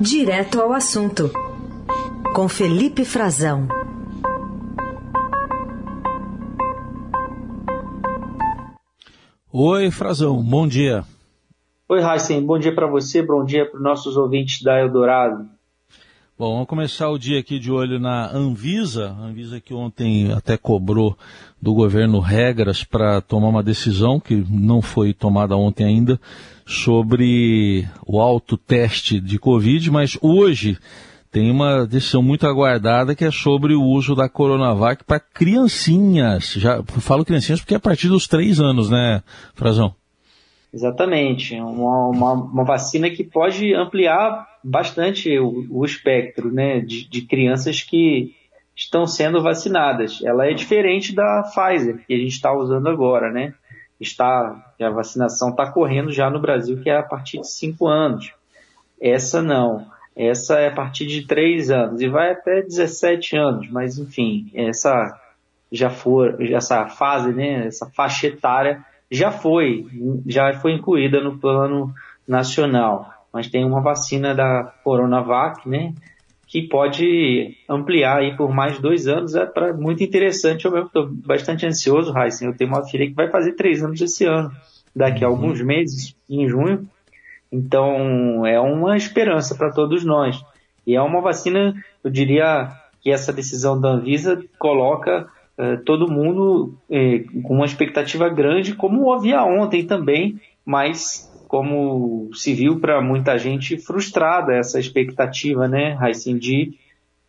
Direto ao assunto, com Felipe Frazão. Oi, Frazão, bom dia. Oi, Heisen, bom dia para você, bom dia para os nossos ouvintes da Eldorado. Bom, vamos começar o dia aqui de olho na Anvisa. A Anvisa que ontem até cobrou do governo regras para tomar uma decisão que não foi tomada ontem ainda sobre o autoteste de Covid, mas hoje tem uma decisão muito aguardada que é sobre o uso da Coronavac para criancinhas. Já falo criancinhas porque é a partir dos três anos, né, Frazão? Exatamente, uma, uma, uma, vacina que pode ampliar bastante o, o espectro né, de, de, crianças que estão sendo vacinadas. Ela é diferente da Pfizer, que a gente está usando agora, né? Está, a vacinação está correndo já no Brasil, que é a partir de 5 anos. Essa não. Essa é a partir de 3 anos e vai até 17 anos, mas enfim, essa já for, essa fase, né, essa faixa etária já foi, já foi incluída no plano nacional, mas tem uma vacina da Coronavac, né, que pode ampliar aí por mais dois anos, é pra, muito interessante, eu estou bastante ansioso, Heisen, eu tenho uma filha que vai fazer três anos esse ano, daqui a uhum. alguns meses, em junho, então é uma esperança para todos nós, e é uma vacina, eu diria que essa decisão da Anvisa coloca é, todo mundo é, com uma expectativa grande, como havia ontem também, mas como se viu para muita gente frustrada essa expectativa, né, Raicin, de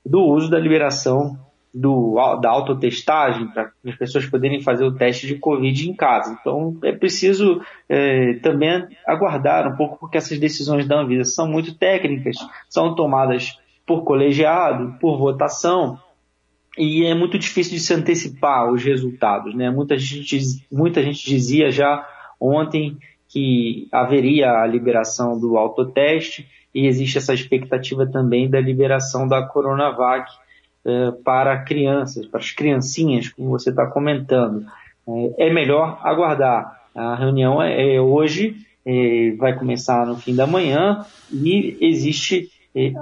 do uso da liberação do, da autotestagem para as pessoas poderem fazer o teste de Covid em casa. Então é preciso é, também aguardar um pouco, porque essas decisões da Anvisa são muito técnicas, são tomadas por colegiado, por votação, e é muito difícil de se antecipar os resultados. Né? Muita, gente, muita gente dizia já ontem que haveria a liberação do autoteste e existe essa expectativa também da liberação da Coronavac eh, para crianças, para as criancinhas, como você está comentando. Eh, é melhor aguardar. A reunião é, é hoje, eh, vai começar no fim da manhã e existe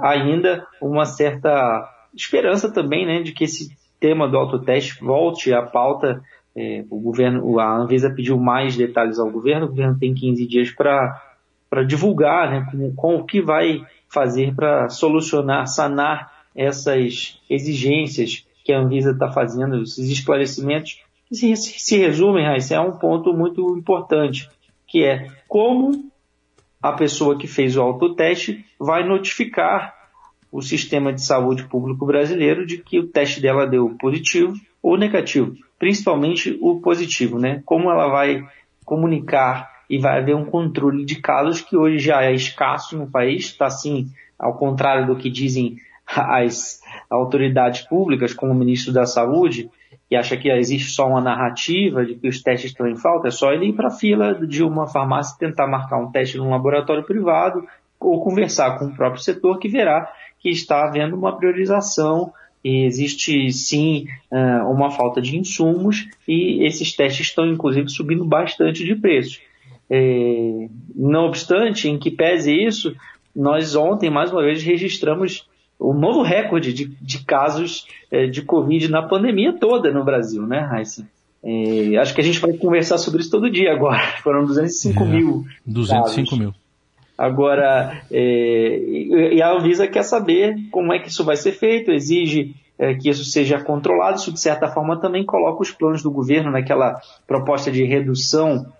ainda uma certa esperança também, né, de que esse tema do autoteste volte à pauta. É, o governo, a Anvisa pediu mais detalhes ao governo, o governo tem 15 dias para divulgar, né, com, com o que vai fazer para solucionar, sanar essas exigências que a Anvisa está fazendo, esses esclarecimentos, que se, se resumem, Raíssa, é um ponto muito importante, que é como a pessoa que fez o autoteste vai notificar o sistema de saúde público brasileiro de que o teste dela deu positivo ou negativo, principalmente o positivo, né? Como ela vai comunicar e vai haver um controle de casos que hoje já é escasso no país, está assim, ao contrário do que dizem as autoridades públicas, como o ministro da Saúde, que acha que existe só uma narrativa de que os testes estão em falta, é só ele ir para a fila de uma farmácia e tentar marcar um teste num laboratório privado ou conversar com o próprio setor que verá que está havendo uma priorização e existe sim eh, uma falta de insumos e esses testes estão inclusive subindo bastante de preço. É, não obstante, em que pese isso, nós ontem mais uma vez registramos o um novo recorde de, de casos é, de Covid na pandemia toda no Brasil, né, Raíssa? É, acho que a gente vai conversar sobre isso todo dia agora. Foram 205 é, mil. 205 casos. mil. Agora, é, e a Anvisa quer saber como é que isso vai ser feito, exige é, que isso seja controlado, isso de certa forma também coloca os planos do governo naquela proposta de redução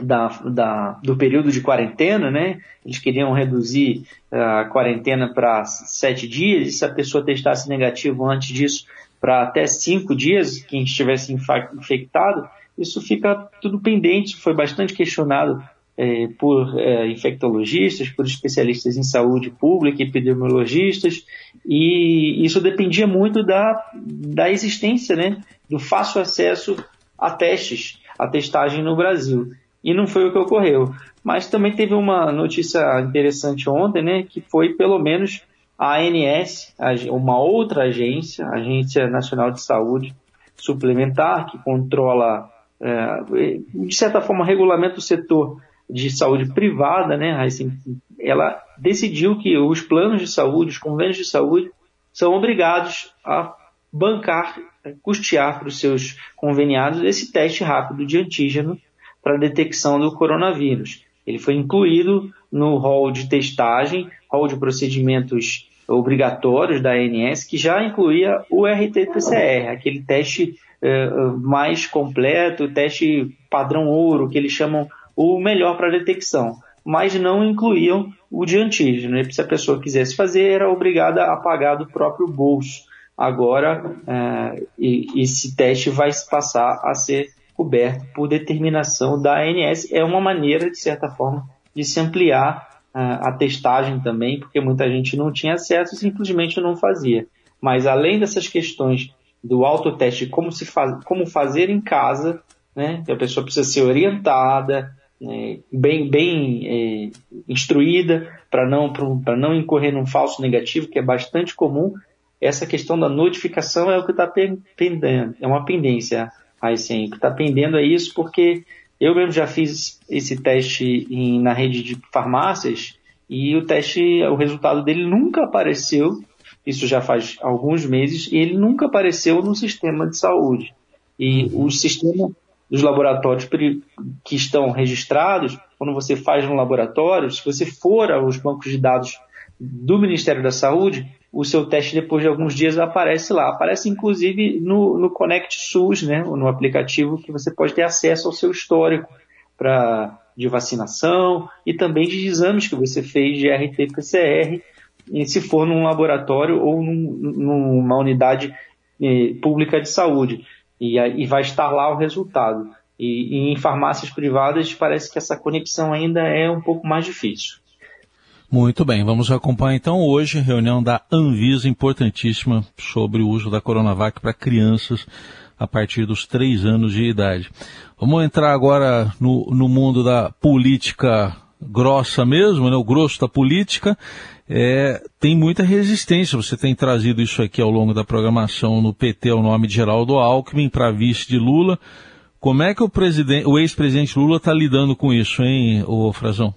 da, da, do período de quarentena, né? Eles queriam reduzir a quarentena para sete dias, e se a pessoa testasse negativo antes disso, para até cinco dias, quem estivesse infectado, isso fica tudo pendente, foi bastante questionado é, por é, infectologistas, por especialistas em saúde pública, epidemiologistas, e isso dependia muito da, da existência, né, do fácil acesso a testes, a testagem no Brasil. E não foi o que ocorreu. Mas também teve uma notícia interessante ontem, né, que foi pelo menos a ANS, uma outra agência, a Agência Nacional de Saúde Suplementar, que controla, é, de certa forma, regulamenta o setor de saúde privada, né, ela decidiu que os planos de saúde, os convênios de saúde, são obrigados a bancar, custear para os seus conveniados esse teste rápido de antígeno para detecção do coronavírus. Ele foi incluído no rol de testagem, rol de procedimentos obrigatórios da ANS, que já incluía o RT-PCR, aquele teste eh, mais completo, teste padrão ouro, que eles chamam o melhor para detecção, mas não incluíam o de antígeno. Se a pessoa quisesse fazer, era obrigada a pagar do próprio bolso. Agora, eh, esse teste vai passar a ser coberto por determinação da ANS. É uma maneira, de certa forma, de se ampliar a testagem também, porque muita gente não tinha acesso e simplesmente não fazia. Mas além dessas questões do autoteste, como, se faz, como fazer em casa, né, a pessoa precisa ser orientada, né, bem, bem é, instruída, para não, não incorrer num falso negativo, que é bastante comum, essa questão da notificação é o que está pendendo, é uma pendência, aí sim, o que está pendendo é isso, porque eu mesmo já fiz esse teste em, na rede de farmácias e o teste, o resultado dele nunca apareceu, isso já faz alguns meses, e ele nunca apareceu no sistema de saúde. E o sistema dos laboratórios que estão registrados, quando você faz no laboratório, se você for aos bancos de dados do Ministério da Saúde, o seu teste depois de alguns dias aparece lá. Aparece inclusive no, no Connect SUS, né, no aplicativo que você pode ter acesso ao seu histórico pra, de vacinação e também de exames que você fez de RT-PCR, se for num laboratório ou num, numa unidade eh, pública de saúde. E, e, vai estar lá o resultado. E, e em farmácias privadas parece que essa conexão ainda é um pouco mais difícil. Muito bem, vamos acompanhar então hoje a reunião da Anvisa, importantíssima, sobre o uso da Coronavac para crianças a partir dos três anos de idade. Vamos entrar agora no, no mundo da política grossa mesmo, né, o grosso da política. É, tem muita resistência, você tem trazido isso aqui ao longo da programação no PT, o nome de Geraldo Alckmin, para vice de Lula. Como é que o, o ex-presidente Lula está lidando com isso, hein, ô Frazão?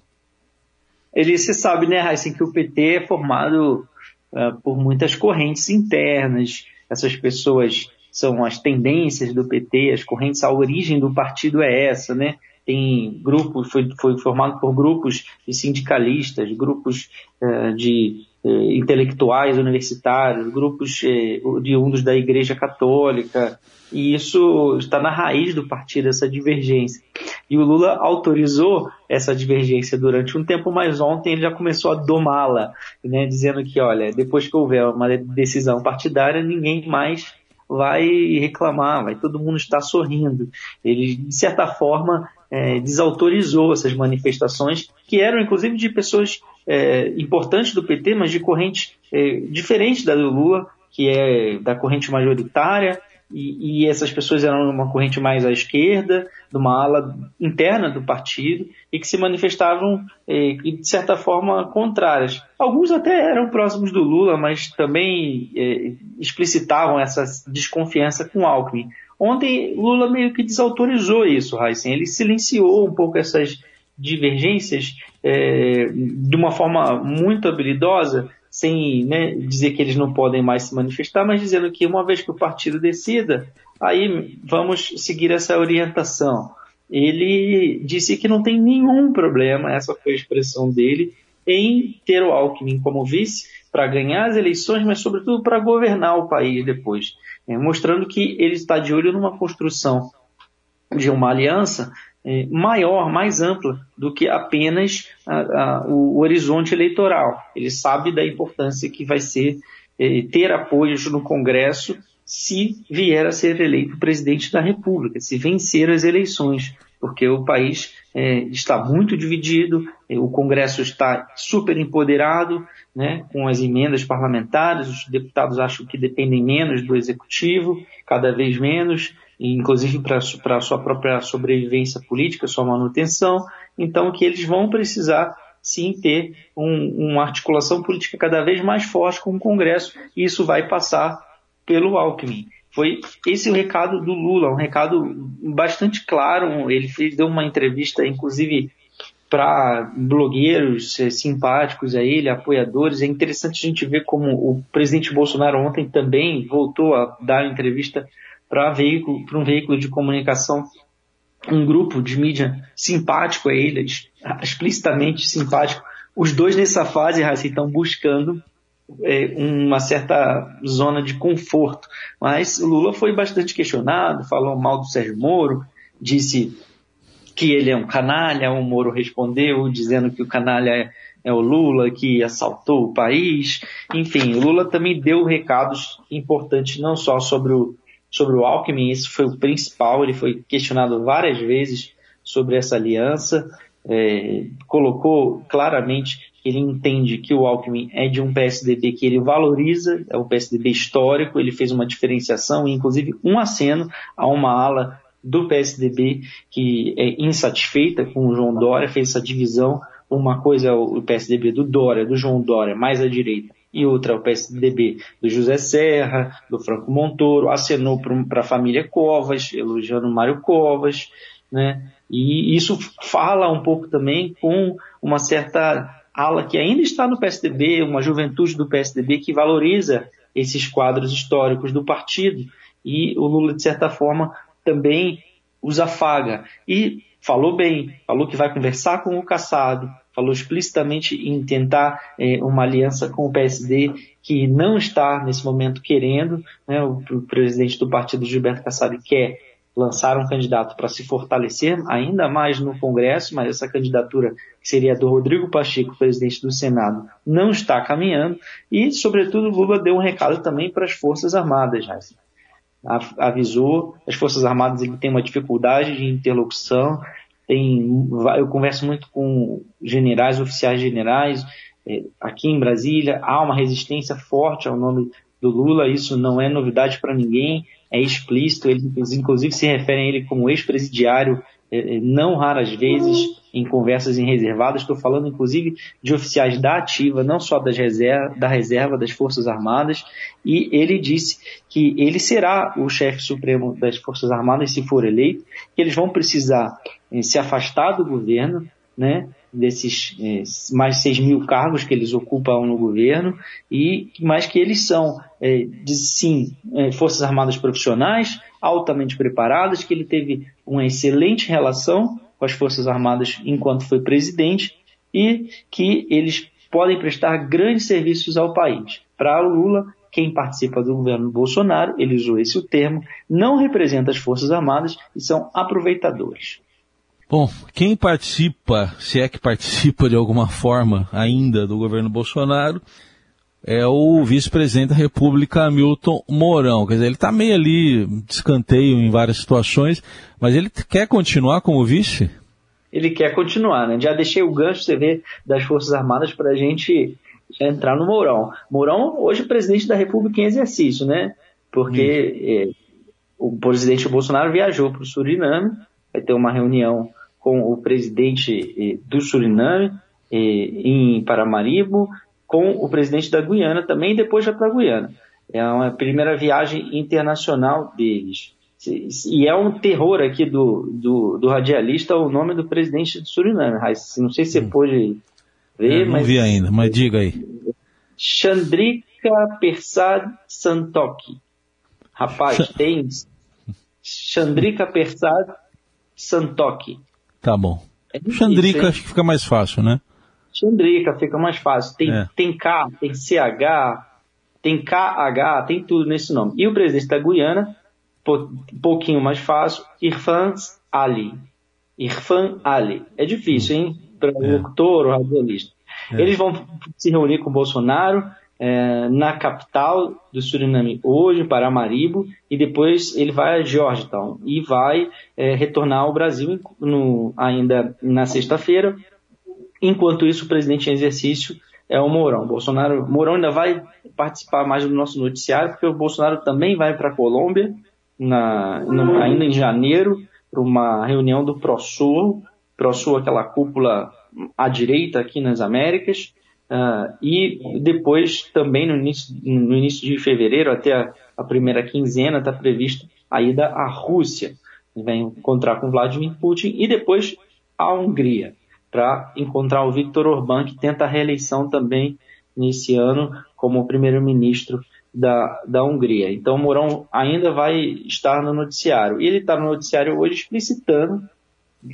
ele se sabe, né, Heisen, que o PT é formado uh, por muitas correntes internas. Essas pessoas são as tendências do PT, as correntes, a origem do partido é essa, né? Tem grupos, foi, foi formado por grupos de sindicalistas, grupos uh, de uh, intelectuais universitários, grupos uh, oriundos da Igreja Católica, e isso está na raiz do partido, essa divergência. E o Lula autorizou essa divergência durante um tempo, mas ontem ele já começou a domá-la, né, dizendo que, olha, depois que houver uma decisão partidária, ninguém mais vai reclamar, vai todo mundo estar sorrindo. Ele, de certa forma, é, desautorizou essas manifestações, que eram inclusive de pessoas é, importantes do PT, mas de corrente é, diferente da do Lula, que é da corrente majoritária, e, e, essas pessoas eram uma corrente mais à esquerda, de uma ala interna do partido, e que se manifestavam, eh, de certa forma, contrárias. Alguns até eram próximos do Lula, mas também eh, explicitavam essa desconfiança com Alckmin. Ontem, Lula meio que desautorizou isso, Heisen. Ele silenciou um pouco essas divergências eh, de uma forma muito habilidosa, sem né, dizer que eles não podem mais se manifestar, mas dizendo que uma vez que o partido decida, aí vamos seguir essa orientação. Ele disse que não tem nenhum problema, essa foi a expressão dele, em ter o Alckmin como vice para ganhar as eleições, mas sobretudo para governar o país depois, é, mostrando que ele está de olho numa construção de uma aliança é, maior, mais ampla do que apenas a, a, o, horizonte eleitoral. Ele sabe da importância que vai ser é, ter apoios no Congresso se vier a ser eleito presidente da República, se vencer as eleições, porque o país é, está muito dividido, é, o Congresso está super empoderado, né, com as emendas parlamentares, os deputados acham que dependem menos do executivo, cada vez menos, inclusive para a sua própria sobrevivência política, sua manutenção, então que eles vão precisar sim ter um, uma articulação política cada vez mais forte com o Congresso, e isso vai passar pelo Alckmin. Foi esse o recado do Lula, um recado bastante claro. Ele fez, deu uma entrevista, inclusive, para blogueiros é, simpáticos a ele, apoiadores. É interessante a gente ver como o presidente Bolsonaro ontem também voltou a dar entrevista para um veículo de comunicação, um grupo de mídia simpático a ele, explicitamente simpático. Os dois nessa fase, Raci, estão buscando uma certa zona de conforto. Mas Lula foi bastante questionado, falou mal do Sérgio Moro, disse que ele é um canalha, o Moro respondeu dizendo que o canalha é, é o Lula, que assaltou o país. Enfim, Lula também deu recados importantes não só sobre o, sobre o Alckmin, esse foi o principal, ele foi questionado várias vezes sobre essa aliança, é, colocou claramente ele entende que o Alckmin é de um PSDB que ele valoriza, é o PSDB histórico, ele fez uma diferenciação, inclusive um aceno a uma ala do PSDB que é insatisfeita com o João Dória, fez essa divisão. Uma coisa é o PSDB do Dória, do João Dória, mais à direita, e outra é o PSDB do José Serra, do Franco Montoro, acenou para a família Covas, elogiando Mário Covas, né? E isso fala um pouco também com uma certa ala que ainda está no PSDB, uma juventude do PSDB que valoriza esses quadros históricos do partido. E o Lula, de certa forma, também os afaga. E falou bem, falou que vai conversar com o Caçado, falou explicitamente em tentar é, uma aliança com o PSD que não está nesse momento querendo, né, o, o, presidente do partido Gilberto Kassab quer lançar um candidato para se fortalecer ainda mais no Congresso, mas essa candidatura que seria do Rodrigo Pacheco, presidente do Senado, não está caminhando e, sobretudo, Lula deu um recado também para as Forças Armadas, Raíssa avisou. As Forças Armadas ele tem uma dificuldade de interlocução. Tem, eu converso muito com generais, oficiais generais, é, aqui em Brasília, há uma resistência forte ao nome do Lula, isso não é novidade para ninguém, é explícito, eles inclusive se referem a ele como ex-presidiário é, é, não raras vezes em conversas em reservadas, estou falando inclusive de oficiais da ativa, não só das reserva, da reserva das Forças Armadas, e ele disse que ele será o chefe supremo das Forças Armadas se for eleito, que eles vão precisar eh, se afastar do governo, né, desses eh, mais de 6 mil cargos que eles ocupam no governo, e mas que eles são, eh, de, sim, Forças Armadas profissionais, altamente preparadas, que ele teve uma excelente relação com as Forças Armadas enquanto foi presidente e que eles podem prestar grandes serviços ao país. Para Lula, quem participa do governo Bolsonaro, ele usou esse termo, não representa as Forças Armadas e são aproveitadores. Bom, quem participa, se é que participa de alguma forma ainda do governo Bolsonaro, é o vice-presidente da República, Hamilton Mourão. Quer dizer, ele está meio ali de escanteio em várias situações, mas ele quer continuar como vice? Ele quer continuar, né? Já deixei o gancho, você vê, das Forças Armadas para a gente entrar no Mourão. Mourão, hoje, presidente da República em exercício, né? Porque é, o presidente Bolsonaro viajou para o Suriname, vai ter uma reunião com o presidente é, do Suriname é, em Paramaribo, com o presidente da Guiana também, e depois já para a Guiana. É uma primeira viagem internacional deles. E é um terror aqui do, do, do radialista o nome do presidente do Suriname. Não sei se você hum. pôde ver, é, não mas... vi ainda, mas diga aí. Chandrika Persad Santokhi. Rapaz, tem Chandrika Persad Santokhi. Tá bom. É Chandrika acho que fica mais fácil, né? Chandrika fica mais fácil. Tem, é. tem K, tem CH, tem KH, tem tudo nesse nome. E o presidente da Guiana, um pouquinho mais fácil, Irfan Ali. Irfan Ali. É difícil, hein? Para o é. locutor ou radialista. É. Eles vão se reunir com o Bolsonaro é, na capital do Suriname hoje, Paramaribo, e depois ele vai a Georgetown e vai é, retornar ao Brasil no, ainda na sexta-feira. Enquanto isso, o presidente em exercício é o Mourão. Bolsonaro, Mourão ainda vai participar mais do nosso noticiário, porque o Bolsonaro também vai para a Colômbia, na, no, ainda em janeiro, para uma reunião do ProSul, ProSul, aquela cúpula à direita aqui nas Américas, uh, e depois também no início, no início de fevereiro, até a, a primeira quinzena, está prevista a ida à Rússia. Ele vai encontrar com Vladimir Putin e depois a Hungria. para encontrar o Viktor Orbán, que tenta a reeleição também nesse ano como primeiro-ministro da, da Hungria. Então, Mourão ainda vai estar no noticiário. E ele está no noticiário hoje explicitando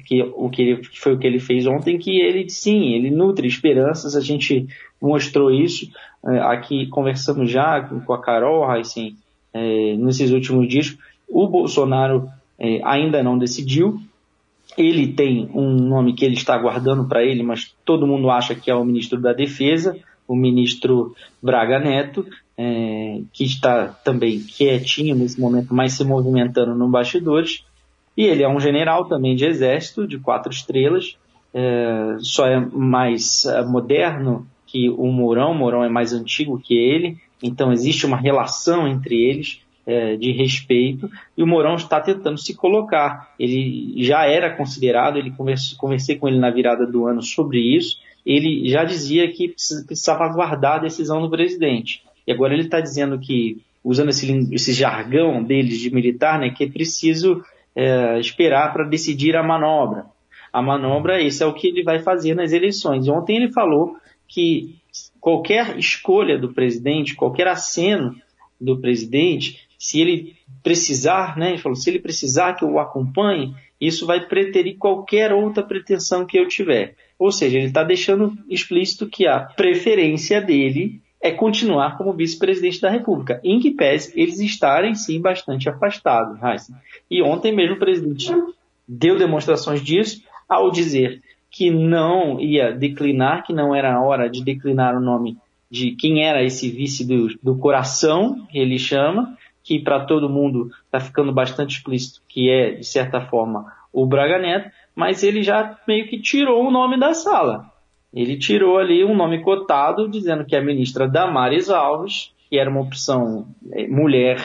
que o que ele, foi o que ele fez ontem, que ele sim, ele nutre esperanças. A gente mostrou isso é, aqui, conversamos já com a Carol Heissen é, nesses últimos dias. O Bolsonaro é, ainda não decidiu. Ele tem um nome que ele está guardando para ele, mas todo mundo acha que é o ministro da Defesa, o ministro Braga Neto, é, que está também quietinho nesse momento, mas se movimentando no bastidores. E ele é um general também de exército, de quatro estrelas, é, só é mais é, moderno que o Mourão, o Mourão é mais antigo que ele, então existe uma relação entre eles é, de respeito, e o Mourão está tentando se colocar. Ele já era considerado, ele converse, conversei com ele na virada do ano sobre isso, ele já dizia que precisava aguardar a decisão do presidente. E agora ele está dizendo que, usando esse, esse jargão deles de militar, né, que é preciso é, esperar para decidir a manobra. A manobra, esse é o que ele vai fazer nas eleições. Ontem ele falou que qualquer escolha do presidente, qualquer aceno do presidente, se ele precisar, né, ele falou, se ele precisar que eu o acompanhe, isso vai preterir qualquer outra pretensão que eu tiver. Ou seja, ele está deixando explícito que a preferência dele é continuar como vice-presidente da República, em que pese eles estarem sim bastante afastados. E ontem mesmo o presidente deu demonstrações disso ao dizer que não ia declinar, que não era a hora de declinar o nome de quem era esse vice do, do coração, que ele chama, que para todo mundo está ficando bastante explícito que é, de certa forma, o Braga Neto, mas ele já meio que tirou o nome da sala. Ele tirou ali um nome cotado, dizendo que a ministra Damares Alves, que era uma opção é, mulher,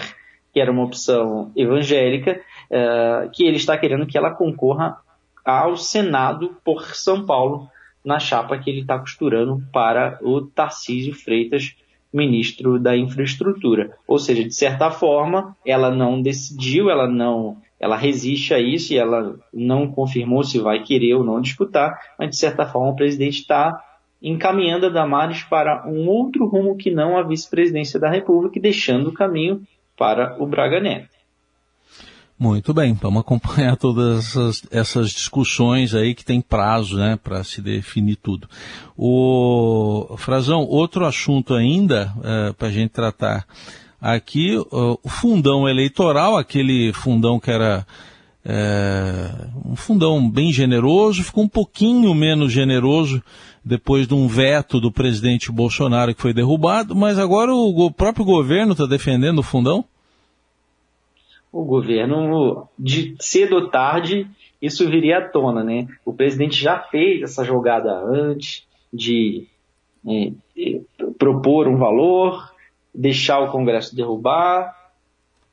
que era uma opção evangélica, uh, que ele está querendo que ela concorra ao Senado por São Paulo, na chapa que ele está costurando para o Tarcísio Freitas, ministro da Infraestrutura. Ou seja, de certa forma, ela não decidiu, ela não, ela resiste a isso e ela não confirmou se vai querer ou não disputar, mas de certa forma o presidente está encaminhando a Damares para um outro rumo que não a vice-presidência da República deixando o caminho para o Braga Neto. Muito bem, vamos acompanhar todas essas, essas discussões aí que tem prazo, né, para se definir tudo. O Frazão, outro assunto ainda é, para a gente tratar aqui, o fundão eleitoral, aquele fundão que era é, um fundão bem generoso, ficou um pouquinho menos generoso depois de um veto do presidente Bolsonaro que foi derrubado, mas agora o, o próprio governo está defendendo o fundão? o governo, de cedo ou tarde, isso viria à tona, né? O presidente já fez essa jogada antes de é, propor um valor, deixar o Congresso derrubar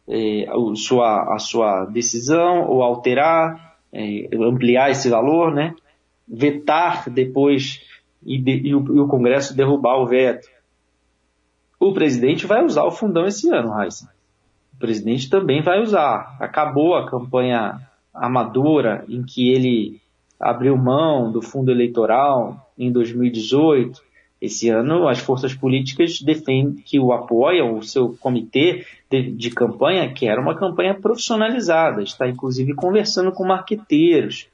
é, a, sua, a sua decisão ou alterar, é, ampliar esse valor, né? Vetar depois e, de, e, o, e o Congresso derrubar o veto. O presidente vai usar o fundão esse ano, Raíssa o presidente também vai usar. Acabou a campanha amadora em que ele abriu mão do fundo eleitoral em 2018. Esse ano, as forças políticas defendem que o apoiam, o seu comitê de, de campanha, que era uma campanha profissionalizada, está inclusive conversando com marqueteiros.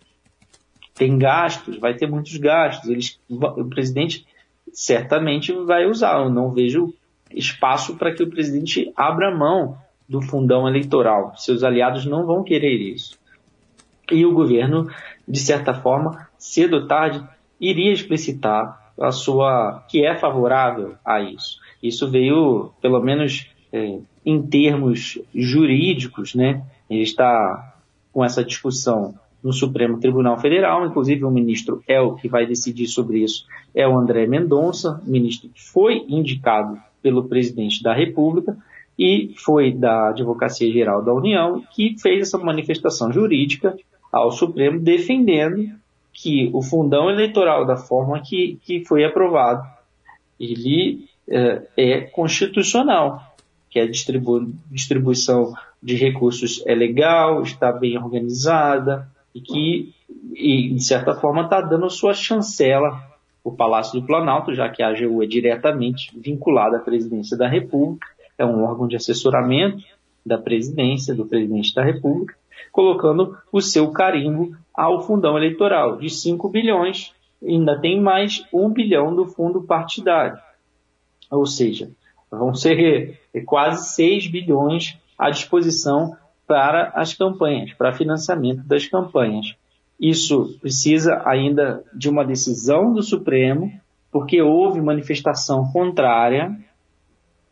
Tem gastos, vai ter muitos gastos. Eles, o presidente certamente vai usar. Eu não vejo espaço para que o presidente abra mão do fundão eleitoral. Seus aliados não vão querer isso. E o governo, de certa forma, cedo ou tarde, iria explicitar a sua que é favorável a isso. Isso veio, pelo menos é, em termos jurídicos, né? Ele está com essa discussão no Supremo Tribunal Federal, inclusive o ministro é o que vai decidir sobre isso, é o André Mendonça, ministro que foi indicado pelo presidente da República, e foi da Advocacia Geral da União que fez essa manifestação jurídica ao Supremo defendendo que o fundão eleitoral da forma que, que foi aprovado ele é, é constitucional, que a distribu distribuição de recursos é legal, está bem organizada e que e, de certa forma, está dando sua chancela o Palácio do Planalto, já que a AGU é diretamente vinculada à presidência da República, é um órgão de assessoramento da presidência, do presidente da República, colocando o seu carimbo ao fundão eleitoral de 5 bilhões, ainda tem mais 1 bilhão do fundo partidário. Ou seja, vão ser quase 6 bilhões à disposição para as campanhas, para financiamento das campanhas. Isso precisa ainda de uma decisão do Supremo, porque houve manifestação contrária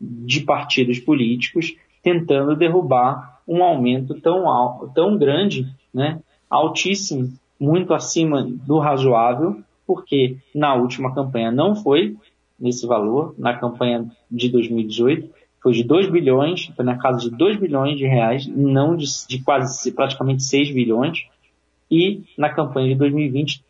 de partidos políticos tentando derrubar um aumento tão, tão grande, né, altíssimo, muito acima do razoável, porque na última campanha não foi nesse valor, na campanha de 2018 foi de 2 bilhões, foi na casa de 2 bilhões de reais, não de, de quase praticamente 6 bilhões, e na campanha de 2020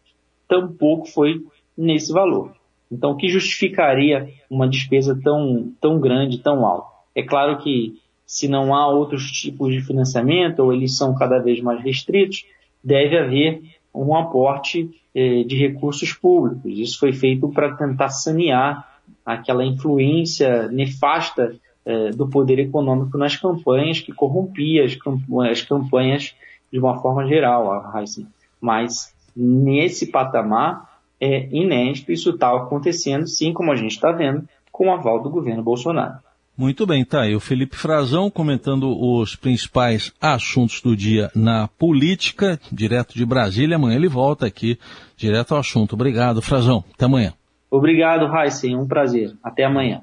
tampouco foi nesse valor. Então, o que justificaria uma despesa tão, tão grande, tão alta? É claro que se não há outros tipos de financiamento, ou eles são cada vez mais restritos, deve haver um aporte eh, de recursos públicos. Isso foi feito para tentar sanear aquela influência nefasta eh, do poder econômico nas campanhas, que corrompia as, as campanhas de uma forma geral. Mas nesse patamar é inédito, isso está acontecendo, sim, como a gente está vendo, com o aval do governo Bolsonaro. Muito bem, tá aí o Felipe Frazão comentando os principais assuntos do dia na política, direto de Brasília. Amanhã ele volta aqui, direto ao assunto. Obrigado, Frazão. Até amanhã. Obrigado, Heisen. Um prazer. Até amanhã.